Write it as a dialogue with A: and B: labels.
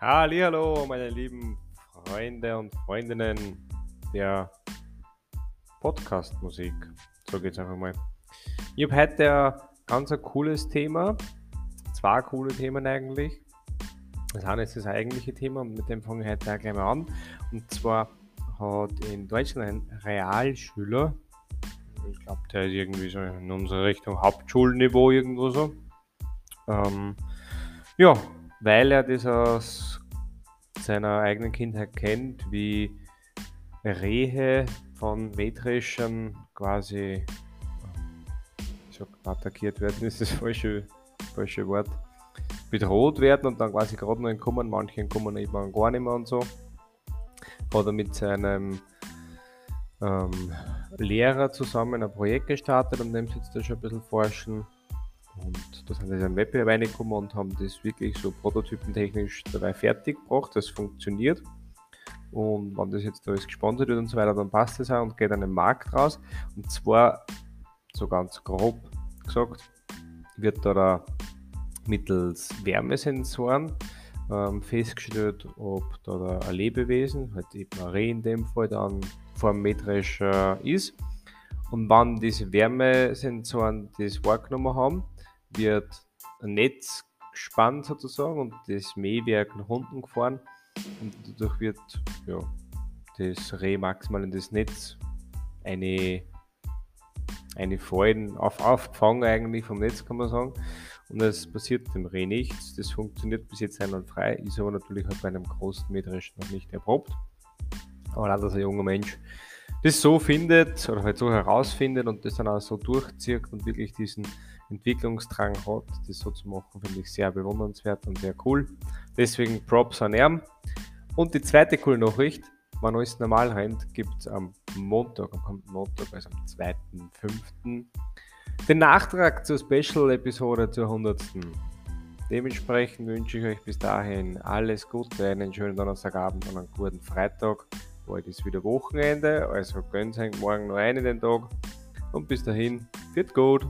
A: Hallo, meine lieben Freunde und Freundinnen der Podcast-Musik. So geht's einfach mal. Ich habe heute ein ganz ein cooles Thema. Zwei coole Themen eigentlich. Das eine ist das eigentliche Thema und mit dem fange ich heute auch gleich mal an. Und zwar hat in Deutschland ein Realschüler, ich glaube, der ist irgendwie so in unserer Richtung Hauptschulniveau irgendwo so. Ähm, ja, weil er das aus seiner eigenen Kindheit kennt, wie Rehe von Mähdreschern quasi ich sag, attackiert werden, ist das falsche, falsche Wort, bedroht werden und dann quasi gerade noch entkommen, manche entkommen eben gar nicht mehr und so. Hat er mit seinem ähm, Lehrer zusammen ein Projekt gestartet, an dem sie jetzt schon ein bisschen forschen da sind wir in Wettbewerb reingekommen und haben das wirklich so prototypentechnisch dabei fertig gebracht. Das funktioniert. Und wenn das jetzt alles gesponsert wird und so weiter, dann passt das auch und geht an den Markt raus. Und zwar, so ganz grob gesagt, wird da, da mittels Wärmesensoren ähm, festgestellt, ob da, da ein Lebewesen, halt eben ein Reh in dem Fall, dann dem Mähdrescher ist. Und wenn diese Wärmesensoren das wahrgenommen haben, wird ein Netz gespannt sozusagen und das Mähwerk nach unten gefahren und dadurch wird ja, das Reh maximal in das Netz eine, eine Fallen auf, aufgefangen eigentlich vom Netz kann man sagen und es passiert dem Reh nichts. Das funktioniert bis jetzt einwandfrei, ist aber natürlich halt bei einem großen Mähdresch noch nicht erprobt. Aber leider, dass ein junger Mensch das so findet oder halt so herausfindet und das dann auch so durchzieht und wirklich diesen Entwicklungsdrang hat, das so zu machen, finde ich sehr bewundernswert und sehr cool. Deswegen Props an ihm. Und die zweite coole Nachricht, wenn alles normal rennt, gibt es am Montag, am kommenden Montag, also am 2.5., den Nachtrag zur Special-Episode zur 100. Dementsprechend wünsche ich euch bis dahin alles Gute, einen schönen Donnerstagabend und einen guten Freitag. Bald ist wieder Wochenende, also gönnt euch morgen noch einen den Tag. Und bis dahin, wird gut.